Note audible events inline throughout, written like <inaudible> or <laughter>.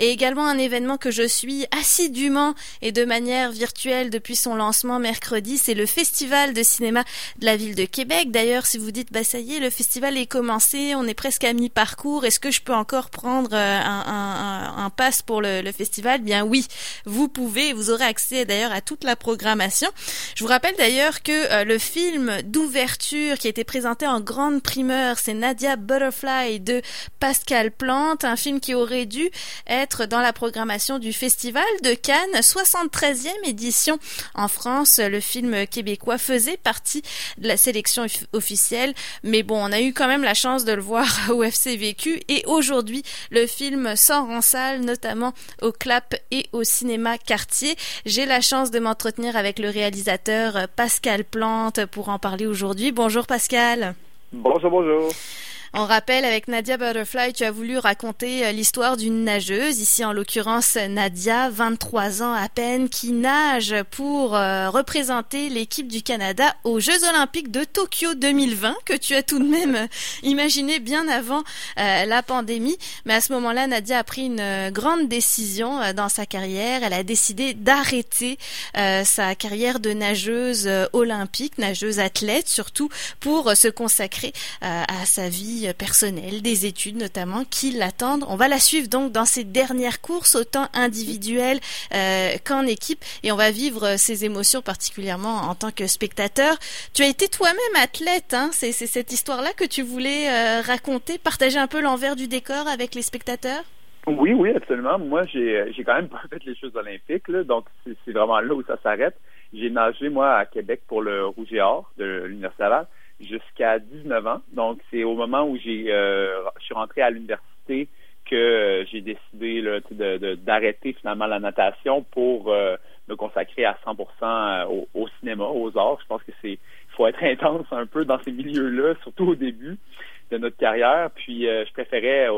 et également un événement que je suis assidûment et de manière virtuelle depuis son lancement mercredi. C'est le Festival de cinéma de la ville de Québec. D'ailleurs, si vous dites, bah ça y est, le festival est commencé, on est presque à mi-parcours, est-ce que je peux encore prendre euh, un, un, un pass pour le, le festival? Bien oui, vous pouvez, vous aurez accès d'ailleurs à toute la programmation. Je vous rappelle d'ailleurs que euh, le film d'ouverture qui a été présenté en grande primeur, c'est Nadia Butterfly de Pascal Plante, un film qui aurait dû être dans la programmation du Festival de Cannes, 73e édition en France. Le film québécois faisait partie de la sélection officielle, mais bon, on a eu quand même la chance de le voir <laughs> au FC Vécu et aujourd'hui, le film sort en salle, notamment au Clap et au cinéma Quartier. J'ai la chance de m'entretenir avec le réalisateur Pascal Plante pour en parler aujourd'hui. Bonjour Pascal. Bonjour, bonjour. On rappelle avec Nadia Butterfly, tu as voulu raconter euh, l'histoire d'une nageuse, ici en l'occurrence Nadia, 23 ans à peine, qui nage pour euh, représenter l'équipe du Canada aux Jeux olympiques de Tokyo 2020, que tu as tout de même euh, <laughs> imaginé bien avant la pandémie. Mais à ce moment-là, Nadia a pris une grande décision dans sa carrière. Elle a décidé d'arrêter sa carrière de nageuse olympique, nageuse athlète surtout, pour se consacrer à sa vie personnelle, des études notamment, qui l'attendent. On va la suivre donc dans ses dernières courses, autant individuelles euh, qu'en équipe, et on va vivre ses émotions particulièrement en tant que spectateur. Tu as été toi-même athlète, hein c'est cette histoire-là que tu voulais euh, raconter, partager un peu l'envers du décor avec les spectateurs? Oui, oui, absolument. Moi, j'ai quand même <laughs> pas fait les Jeux olympiques, donc c'est vraiment là où ça s'arrête. J'ai nagé, moi, à Québec pour le Rouge et Or de l'Université Laval jusqu'à 19 ans. Donc, c'est au moment où j'ai, euh, je suis rentré à l'université que euh, j'ai décidé de, d'arrêter finalement la natation pour euh, me consacrer à 100% au, au, cinéma, aux arts. Je pense que c'est, faut être <laughs> intense un peu dans ces milieux-là, surtout au début de notre carrière. Puis, je préférais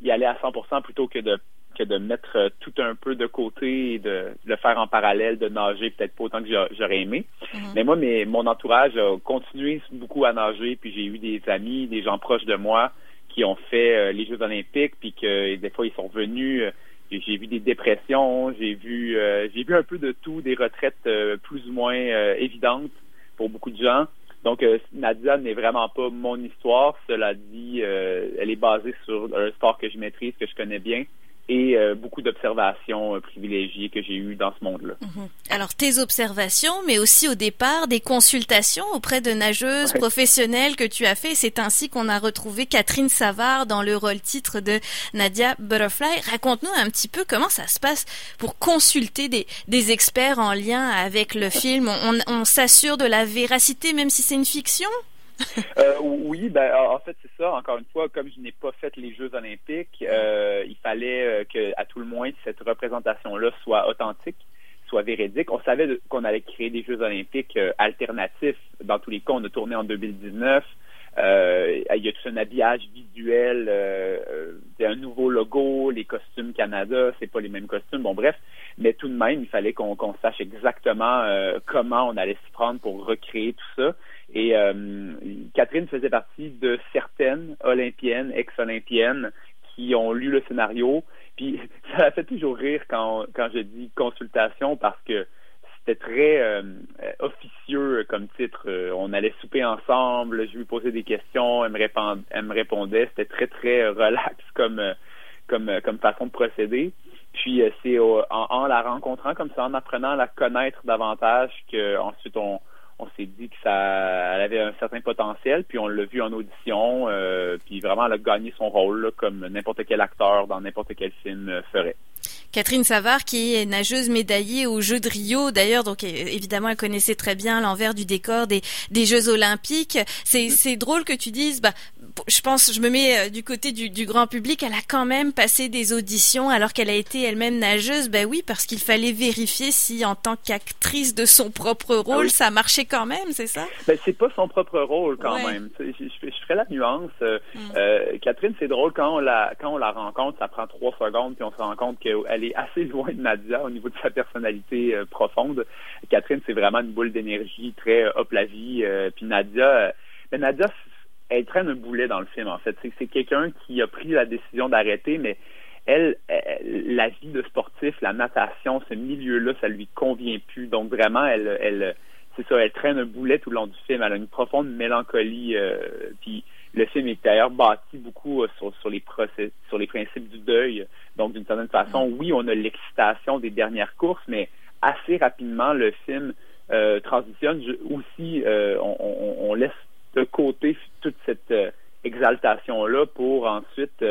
y aller à 100% plutôt que de que de mettre euh, tout un peu de côté et de, le faire en parallèle, de nager peut-être pas autant que j'aurais aimé. Mhm. Mais moi, mes, mon entourage a continué beaucoup à nager, puis j'ai eu des amis, des gens proches de moi qui ont fait euh, les Jeux olympiques, puis que des fois ils sont venus. Euh, j'ai vu des dépressions, j'ai vu j'ai vu un peu de tout, des retraites plus ou moins évidentes pour beaucoup de gens. Donc, Nadia n'est vraiment pas mon histoire. Cela dit, elle est basée sur un sport que je maîtrise, que je connais bien et euh, beaucoup d'observations euh, privilégiées que j'ai eues dans ce monde-là. Mhm. Alors tes observations, mais aussi au départ des consultations auprès de nageuses professionnelles que tu as fait. C'est ainsi qu'on a retrouvé Catherine Savard dans le rôle titre de Nadia Butterfly. Raconte-nous un petit peu comment ça se passe pour consulter des, des experts en lien avec le film. On, on s'assure de la véracité même si c'est une fiction? Euh, oui, ben en fait c'est ça. Encore une fois, comme je n'ai pas fait les Jeux olympiques, euh, il fallait euh, que, à tout le moins, cette représentation-là soit authentique, soit véridique. On savait qu'on allait créer des Jeux olympiques euh, alternatifs. Dans tous les cas, on a tourné en 2019. Euh, il y a tout un habillage visuel, un nouveau logo, les costumes Canada, c'est pas les mêmes costumes. Bon, bref, mais tout de même, il fallait qu'on sache exactement comment on allait s'y prendre pour recréer tout ça. Et euh, Catherine faisait partie de certaines olympiennes, ex-olympiennes, qui ont lu le scénario. Puis <laughs> ça a fait toujours rire quand, quand je dis consultation parce que c'était très euh, officieux comme titre. Euh, on allait souper ensemble, je lui posais des questions, elle me, répondait, elle me répondait. C'était très, très relax comme, comme, comme façon de procéder. Puis c'est en, en, la rencontrant comme ça, en apprenant à la connaître davantage, qu'ensuite on, on s'est dit que ça elle avait un certain potentiel, puis on l'a vu en audition, euh, puis vraiment elle a gagné son rôle comme n'importe quel acteur dans n'importe quel film euh, ferait. Catherine Savard, qui est nageuse médaillée aux Jeux de Rio, d'ailleurs, donc évidemment, elle connaissait très bien l'envers du décor des, des Jeux Olympiques. C'est, c'est drôle que tu dises, bah, je pense, je me mets euh, du côté du, du, grand public, elle a quand même passé des auditions alors qu'elle a été elle-même nageuse. Ben oui, parce qu'il fallait vérifier si, en tant qu'actrice de son propre ah rôle, ça marchait quand même, c'est ça? Ben c'est pas son propre rôle quand même. Je, je, je, ferai la nuance. Euh, mm. euh, Catherine, c'est drôle quand on la quand on la rencontre, ça prend trois secondes puis on se rend compte qu'elle est assez <laughs> loin de Nadia au niveau de sa personnalité euh, profonde. Catherine, c'est vraiment une boule d'énergie très hop la vie. puis Nadia, ben Nadia elle traîne un boulet dans le film, en fait. C'est quelqu'un qui a pris la décision d'arrêter, mais elle, la vie de sportif, la natation, ce milieu-là, ça lui convient plus. Donc vraiment, elle, elle, c'est ça, elle traîne un boulet tout le long du film. Elle a une profonde mélancolie. Euh, puis le film est d'ailleurs bâti beaucoup euh, sur, sur les procès, sur les principes du deuil. Donc d'une certaine façon, mm. oui, on a l'excitation des dernières courses, mais assez rapidement, le film euh, transitionne aussi. On, on, laisse de côté toute cette exaltation-là pour ensuite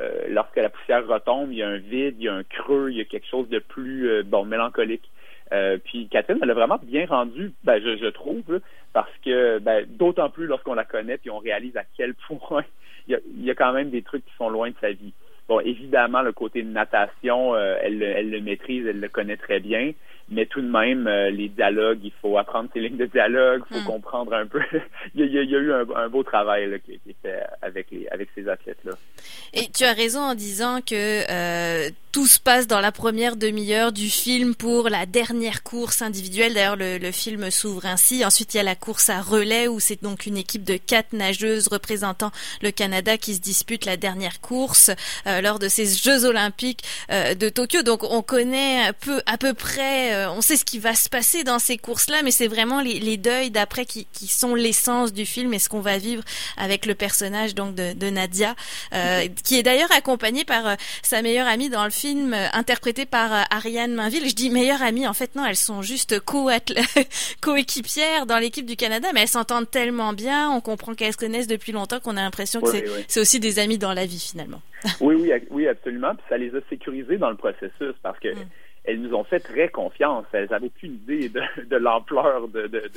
euh, lorsque la poussière retombe, il y a un vide, il y a un creux, il y a quelque chose de plus euh, bon mélancolique. Euh, puis Catherine, elle a vraiment bien rendu, ben, je, trouve, parce que ben, d'autant plus lorsqu'on la connaît, puis on réalise à quel <laughs> point il y, a, il y a quand même des trucs qui sont loin de sa vie. Bon, évidemment, le côté de natation, elle, elle le maîtrise, elle le connaît très bien mais tout de même, euh, les dialogues, il faut apprendre ces lignes de dialogue, il faut hmm. comprendre un peu. <laughs> il, y a, il, y a, eu un, beau travail là, qui a été fait avec, les, avec ces athlètes-là. Et tu as raison en disant que euh, tout se passe dans la première demi-heure du film pour la dernière course individuelle. D'ailleurs, le, film s'ouvre ainsi. Ensuite, il y a la course à relais où c'est donc une équipe de quatre nageuses représentant le Canada qui se dispute la dernière course euh, lors de ces Jeux olympiques de Tokyo. Donc, on connaît peu, à peu près euh, on sait ce qui va se passer dans ces courses-là, mais c'est vraiment les, deuils d'après qui, sont l'essence du film et ce qu'on va vivre avec le personnage donc de, Nadia, euh, qui est d'ailleurs accompagnée par euh, sa meilleure amie dans le film, interprétée par Ariane Mainville. Je dis meilleure amie, en fait non, elles sont juste <laughs> coéquipières dans l'équipe du Canada, mais elles s'entendent tellement bien, on comprend qu'elles se connaissent depuis longtemps qu'on a l'impression que c'est aussi des amis dans la vie finalement. <laughs> oui, oui, oui, absolument. Puis ça les a sécurisées dans le processus parce que mm elles nous ont fait très confiance. Elles n'avaient plus idée de, de l'ampleur de, de,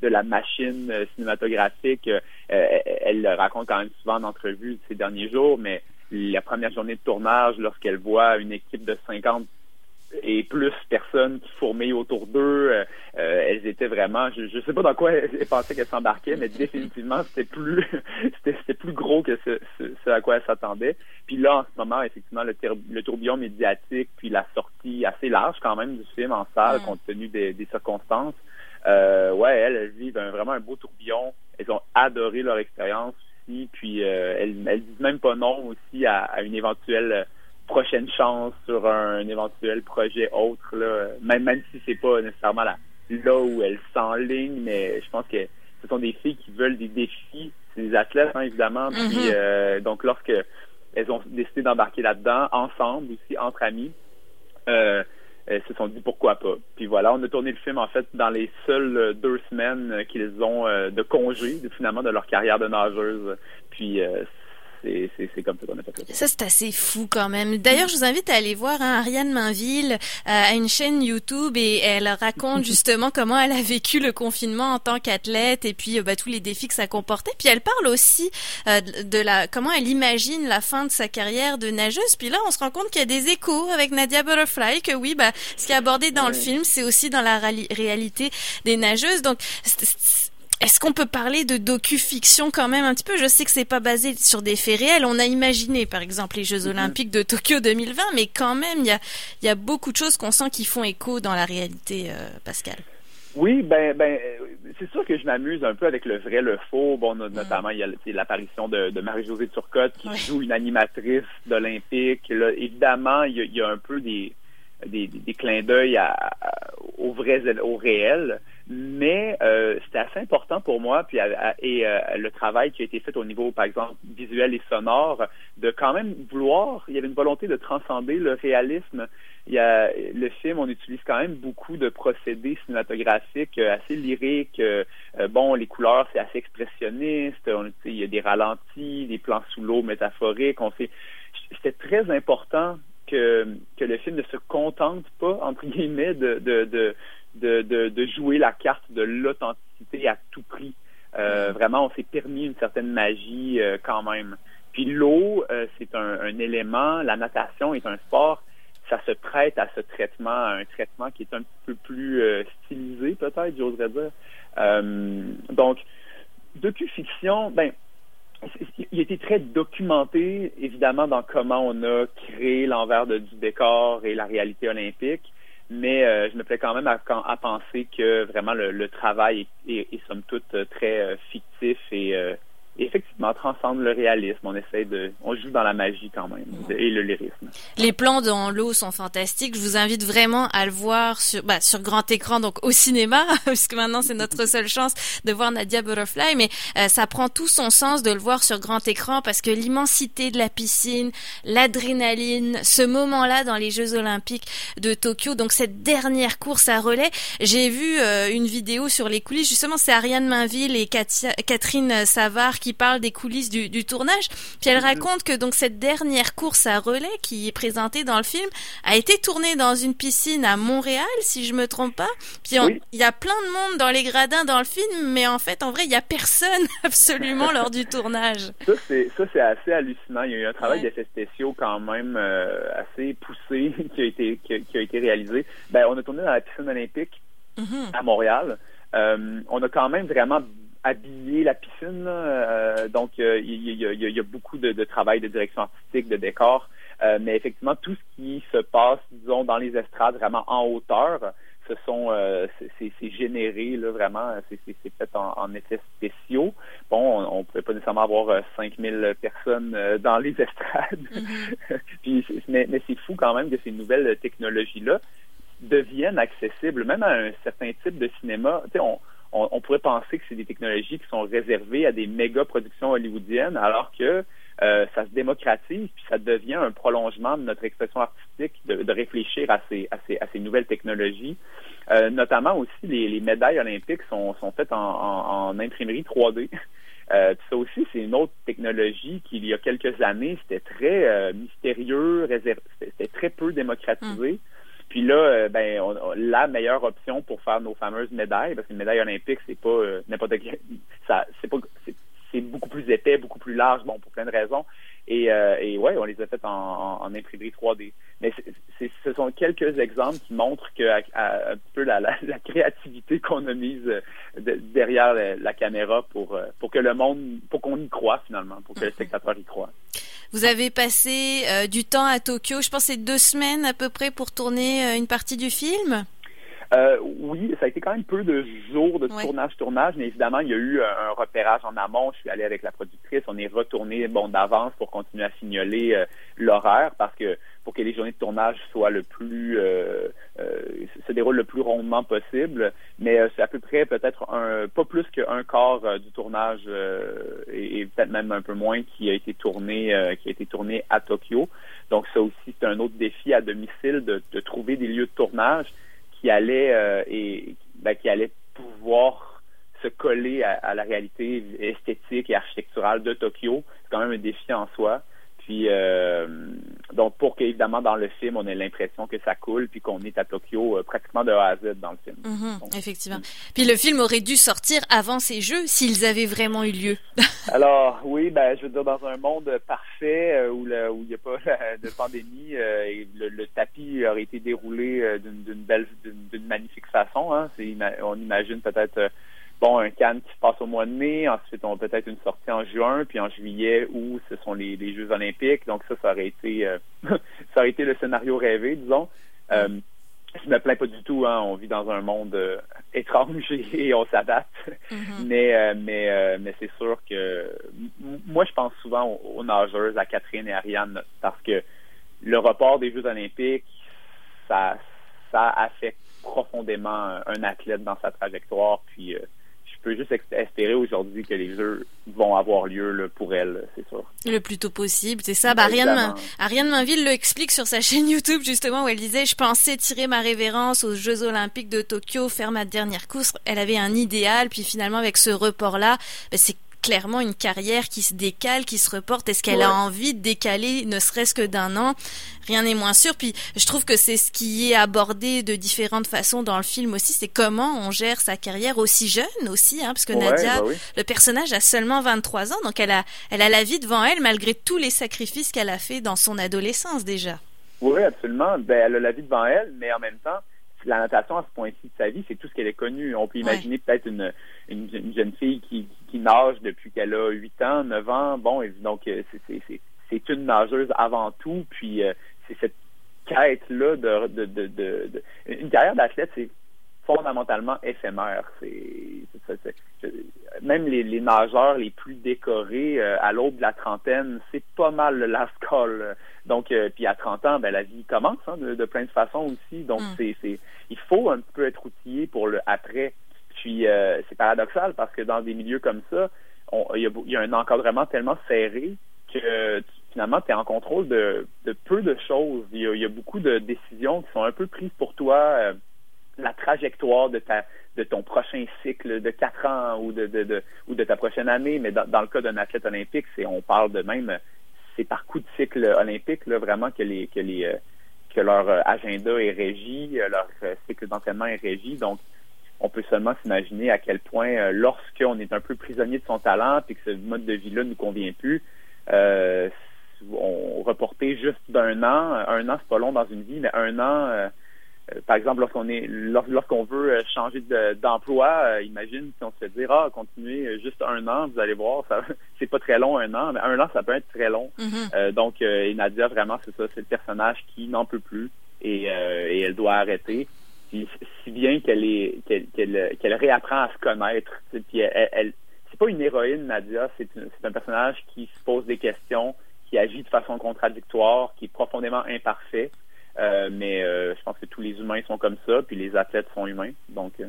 de, <laughs> la machine euh, cinématographique. Euh, elle le raconte quand même souvent en entrevue ces derniers jours, mais la première journée de tournage, lorsqu'elle voit une équipe de 50 et plus personnes qui fourmillent autour d'eux. Euh, euh, elles étaient vraiment, je ne sais pas dans quoi elles, pensaient qu'elles s'embarquaient, mais définitivement <laughs> c'était plus, <laughs> c'était plus gros que ce, ce, à quoi elles s'attendaient. Puis là, en ce moment, effectivement, le, le, tourbillon médiatique, puis la sortie assez large quand même du film en salle, compte tenu des, des circonstances. Euh, ouais, elles, elles vivent vraiment un beau tourbillon. Elles ont adoré leur expérience aussi, puis euh, elles, elles disent même pas non aussi à, à une éventuelle prochaine chance sur un, éventuel projet autre, là, même, même si c'est pas nécessairement là, là où elles s'enlignent, mais je pense que ce sont des filles qui veulent des défis, c'est des athlètes, hein, évidemment, puis mm-hmm. euh, donc lorsque elles ont décidé d'embarquer là-dedans, ensemble aussi, entre amis, euh, elles se sont dit pourquoi pas. Puis voilà, on a tourné le film en fait dans les seules deux semaines qu'ils ont euh, de congé finalement de leur carrière de nageuse. Puis c'est comme ça qu'on a fait ça. c'est assez fou quand même. D'ailleurs, je vous invite à aller voir hein, Ariane Mainville euh, à une chaîne YouTube et elle raconte <laughs> justement comment elle a vécu le confinement en tant qu'athlète et puis euh, bah, tous les défis que ça comportait. Puis elle parle aussi euh, de la comment elle imagine la fin de sa carrière de nageuse. Puis là, on se rend compte qu'il y a des échos avec Nadia Butterfly que oui, bah ce qui est abordé dans le film, c'est aussi dans la réalité des nageuses. Donc est-ce qu'on peut parler de docu-fiction quand même un petit peu? Je sais que c'est pas basé sur des faits réels. On a imaginé, par exemple, les Jeux mm-hmm. Olympiques de Tokyo 2020, mais quand même, il y a, y a beaucoup de choses qu'on sent qui font écho dans la réalité, euh, Pascal. Oui, ben, ben, c'est sûr que je m'amuse un peu avec le vrai, le faux. Bon, notamment, il y a l'apparition de, de Marie-Josée Turcotte qui joue une animatrice d'Olympique. Évidemment, il y, a, un peu des, des, des clins d'œil au vrai, au réel. Mais euh, c'était assez important pour moi, puis et euh, le travail qui a été fait au niveau, par exemple, visuel et sonore, de quand même vouloir, il y avait une volonté de transcender le réalisme. Il y a le film, on utilise quand même beaucoup de procédés cinématographiques euh, assez lyriques. bon, les couleurs, c'est assez expressionniste. On, il y a des ralentis, des plans sous l'eau métaphoriques. On fait, c'était très important que, que le film ne se contente pas, entre guillemets, de, de, de de, de, de jouer la carte de l'authenticité à tout prix. Euh, vraiment, on s'est permis une certaine magie euh, quand même. Puis l'eau, euh, c'est un, un, élément, la natation est un sport, ça se prête à ce traitement, à un traitement qui est un peu plus stylisé peut-être, j'oserais dire. donc, docu-fiction, ben, il a été très documenté, évidemment, dans comment on a créé l'envers du décor et la réalité olympique mais euh, je me plais quand même à, à penser que vraiment le, travail est, est, somme toute très euh, fictif et, euh, effectivement transcende le réalisme. On essaie de, on joue dans la magie quand même et le lyrisme. Les plans dans l'eau sont fantastiques. Je vous invite vraiment à le voir sur, bah, sur grand écran, donc au cinéma, <laughs> puisque maintenant c'est notre seule chance de voir Nadia Butterfly. Mais euh, ça prend tout son sens de le voir sur grand écran parce que l'immensité de la piscine, l'adrénaline, ce moment-là dans les Jeux Olympiques de Tokyo, donc cette dernière course à relais, j'ai vu euh, une vidéo sur les coulisses. Justement, c'est Ariane Mainville et Catherine Savard qui parle des coulisses du, tournage. Puis elle raconte que donc cette dernière course à relais qui est présentée dans le film a été tournée dans une piscine à Montréal, si je me trompe pas. Puis il y a plein de monde dans les gradins dans le film, mais en fait, en vrai, il y a personne <laughs> absolument lors du tournage. Ça c'est ça c'est assez hallucinant. Il y a eu un travail d'effets spéciaux quand même euh, assez poussé <laughs> qui a été qui a, été réalisé. Ben on a tourné dans la piscine olympique mhm. à Montréal. Euh, on a quand même vraiment habiller la piscine. Euh, donc, il y, a, beaucoup de, travail de direction artistique, de décor. Euh, mais effectivement, tout ce qui se passe, disons, dans les estrades, vraiment en hauteur, ce sont euh, c'est généré là vraiment c'est fait en, effets spéciaux bon on, ne pouvait pas nécessairement avoir 5000 personnes dans les <laughs> estrades. <laughs> Puis, mais, mais c'est fou quand même que ces nouvelles technologies là deviennent accessibles même à un certain type de cinéma tu sais on on, pourrait penser que c'est des technologies qui sont réservées à des méga productions hollywoodiennes, alors que euh, ça se démocratise, puis ça devient un prolongement de notre expression artistique de, réfléchir à ces, à, ces, à ces nouvelles technologies. Euh, notamment aussi, les, médailles olympiques sont, sont faites en, en, imprimerie 3D. <laughs> Euh, ça aussi, c'est une autre technologie qui, il y a quelques années, c'était très euh, mystérieux, c'était très peu démocratisé. Mm. Puis là, euh, ben, la meilleure option pour faire nos fameuses médailles, parce qu'une médaille olympique, c'est pas euh, n'importe pas, c'est beaucoup plus épais, beaucoup plus large, bon, pour plein de raisons. Et, euh, et ouais, on les a faites en, en, imprimerie 3D. Mais ce sont quelques exemples qui montrent que un peu la, la, créativité qu'on a mise derrière la, caméra pour pour que le monde, pour qu'on y croit finalement, pour que le mm-hmm. spectateur y croit. Vous avez passé euh, du temps à Tokyo, je pense c'est deux semaines à peu près pour tourner euh, une partie du film? Euh, oui, ça a été quand même peu de jours de tournage-tournage, mais évidemment, il y a eu un repérage en amont. Je suis allé avec la productrice, on est retourné bon d'avance pour continuer à signaler l'horaire parce que pour que les journées de tournage soient le plus euh, euh, se déroulent le plus rondement possible. Mais euh, c'est à peu près peut-être un pas plus qu'un quart du tournage et, peut-être même un peu moins qui a été tourné qui a été tourné à Tokyo. Donc ça aussi c'est un autre défi à domicile de, de trouver des lieux de tournage qui allaient et ben, qui allaient pouvoir se coller à, à, la réalité esthétique et architecturale de Tokyo. C'est quand même un défi en soi. Puis euh, donc pour qu'évidemment dans le film on ait l'impression que ça coule puis qu'on est à Tokyo euh, pratiquement de A à Z dans le film. Mm-hmm, effectivement. Puis le film aurait dû sortir avant ces jeux s'ils avaient vraiment eu lieu. <laughs> Alors oui, ben je veux dire dans un monde parfait euh, où le, où il n'y a pas <laughs> de pandémie et le, tapis aurait été déroulé d'une belle d'une magnifique façon. Hein. on imagine peut-être bon, un Cannes qui se passe au mois de mai, ensuite on peut-être une sortie en juin, puis en juillet où ce sont les, Jeux olympiques. Donc ça, ça aurait été euh, <laughs> ça aurait été le scénario rêvé, disons. Euh, je me plains pas du tout, hein, on vit dans un monde euh, étrange et, on s'adapte. Mm-hmm. Mais mais mais c'est sûr que moi je pense souvent aux, aux, nageuses, à Catherine et Ariane, parce que le report des Jeux olympiques, ça ça affecte profondément un athlète dans sa trajectoire. Puis peux juste espérer aujourd'hui que les Jeux vont avoir lieu pour elle, c'est sûr. Le plus tôt possible, c'est ça. Bah, Ariane, Ariane Mainville le explique sur sa <laughs> chaîne YouTube justement où elle disait je pensais tirer ma révérence aux Jeux Olympiques de Tokyo, faire ma dernière course. Elle avait un idéal, puis finalement avec ce report là, bah, c'est clairement une carrière qui se décale, qui se reporte. Est-ce qu'elle a envie de décaler, ne serait-ce que d'un an? Rien n'est moins sûr. Puis je trouve que c'est ce qui est abordé de différentes façons dans le film aussi. C'est comment on gère sa carrière aussi jeune aussi, hein, parce que Nadia, bah le personnage a seulement 23 ans, donc elle a, elle a la vie devant elle malgré tous les sacrifices qu'elle a fait dans son adolescence déjà. Oui, absolument. Ben, elle a la vie devant elle, mais en même temps, la natation à ce point-ci de sa vie, c'est tout ce qu'elle est connue. On peut imaginer peut-être une, une, jeune fille qui, qui nage depuis qu'elle a 8 ans, 9 ans. Bon, et donc euh, c'est une nageuse avant tout. Puis euh, c'est cette quête-là de, de, de, de, une carrière d'athlète, c'est fondamentalement éphémère. C'est même les, les, nageurs les plus décorés à l'aube de la trentaine, c'est pas mal le last call. Donc, puis à 30 ans, ben la vie commence hein, de, plein de façons aussi. Donc, mm. c'est, c'est, il faut un peu être outillé pour le après. Puis c'est paradoxal parce que dans des milieux comme ça, il y, a un encadrement tellement serré que finalement, tu es en contrôle de, peu de choses. Il y, a, beaucoup de décisions qui sont un peu prises pour toi. Euh, la trajectoire de ta de ton prochain cycle de quatre ans ou de, ou de ta prochaine année, mais dans, le cas d'un athlète olympique, c'est on parle de même c'est par coup de cycle olympique là, vraiment que les que les euh, que leur euh, agenda est régi, leur cycle d'entraînement est régi. Donc on peut seulement s'imaginer à quel point lorsqu'on est un peu prisonnier de son talent et que ce mode de vie-là ne nous convient plus, euh, on reportait juste d'un an. Un an, c'est pas long dans une vie, mais un an, euh, euh, par exemple, lorsqu'on est lorsqu'on veut euh, changer d'emploi, imagine si on se fait dire ah continuez juste un an, vous allez voir, ça <laughs> c'est pas très long un an, mais un an ça peut être très long. Mm-hmm. donc Nadia vraiment c'est ça, c'est le personnage qui n'en peut plus et, elle doit arrêter. Si bien qu'elle est qu'elle réapprend à se connaître. Puis elle, c'est pas une héroïne Nadia, c'est un personnage qui se pose des questions, qui agit de façon contradictoire, qui est profondément imparfait. Euh, mais euh, je pense que tous les humains sont comme ça, puis les athlètes sont humains. Donc, euh,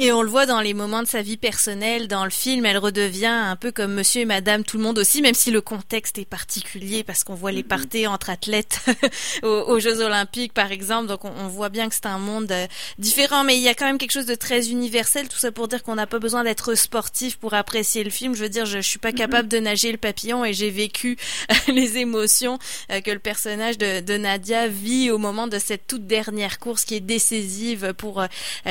Et on le voit dans les moments de sa vie personnelle, dans le film, elle redevient un peu comme monsieur et madame tout le monde aussi, même si le contexte est particulier parce qu'on voit les mm-hmm. parties entre athlètes <laughs> aux, Jeux Olympiques par exemple, donc on, voit bien que c'est un monde euh, différent, mais il y a quand même quelque chose de très universel, tout ça pour dire qu'on n'a pas besoin d'être sportif pour apprécier le film. Je veux dire, je, je suis pas mm-hmm. capable de nager le papillon et j'ai vécu <laughs> les émotions euh, que le personnage de, de, Nadia vit au moment de cette toute dernière course qui est décisive pour euh,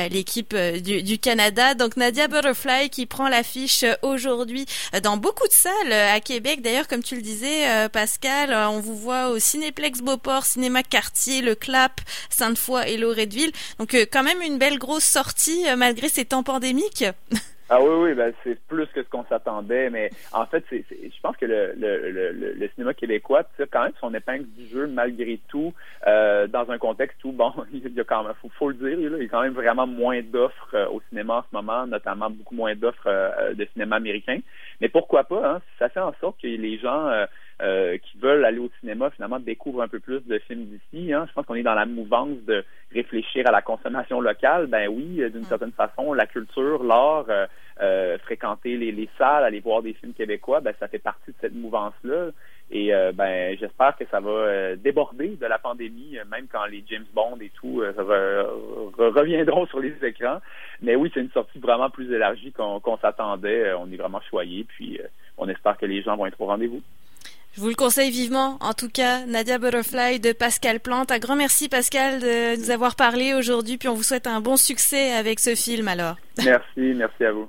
l'équipe du, Canada. Donc Nadia Butterfly qui prend l'affiche aujourd'hui dans beaucoup de salles à Québec. D'ailleurs, comme tu le disais, euh, Pascal, euh, on vous voit au Cinéplex Beauport, Cinéma Quartier, Le Clap, Sainte-Foy et Loretteville. Donc euh, quand même une belle grosse sortie malgré ces temps pandémiques. <laughs> Ah oui, oui, ben c'est plus que ce qu'on s'attendait, mais en fait, c'est, je pense que le, le, le, le cinéma québécois tire quand même son épingle du jeu malgré tout, euh, dans un contexte où, bon, <laughs> il y a quand même, faut, faut le dire, il y a quand même vraiment moins d'offres euh, au cinéma en ce moment, notamment beaucoup moins d'offres euh, de cinéma américain. Mais pourquoi pas, hein, ça fait en sorte que les gens euh, qui veulent aller au cinéma finalement découvrent un peu plus de films d'ici. Hein? Je pense qu'on est dans la mouvance de réfléchir à la consommation locale. Ben oui, d'une mm. certaine façon, la culture, l'art, euh, euh, fréquenter les, les, salles, aller voir des films québécois, ben ça fait partie de cette mouvance-là. Et ben j'espère que ça va déborder de la pandémie, même quand les James Bond et tout reviendront sur les écrans. Mais oui, c'est une sortie vraiment plus élargie qu'on s'attendait. On est vraiment choyé, puis on espère que les gens vont être au rendez-vous. Je vous le conseille vivement. En tout cas, Nadia Butterfly de Pascal Plante. Un grand merci Pascal de nous avoir parlé aujourd'hui. Puis on vous souhaite un bon succès avec ce film alors. Merci, merci à vous.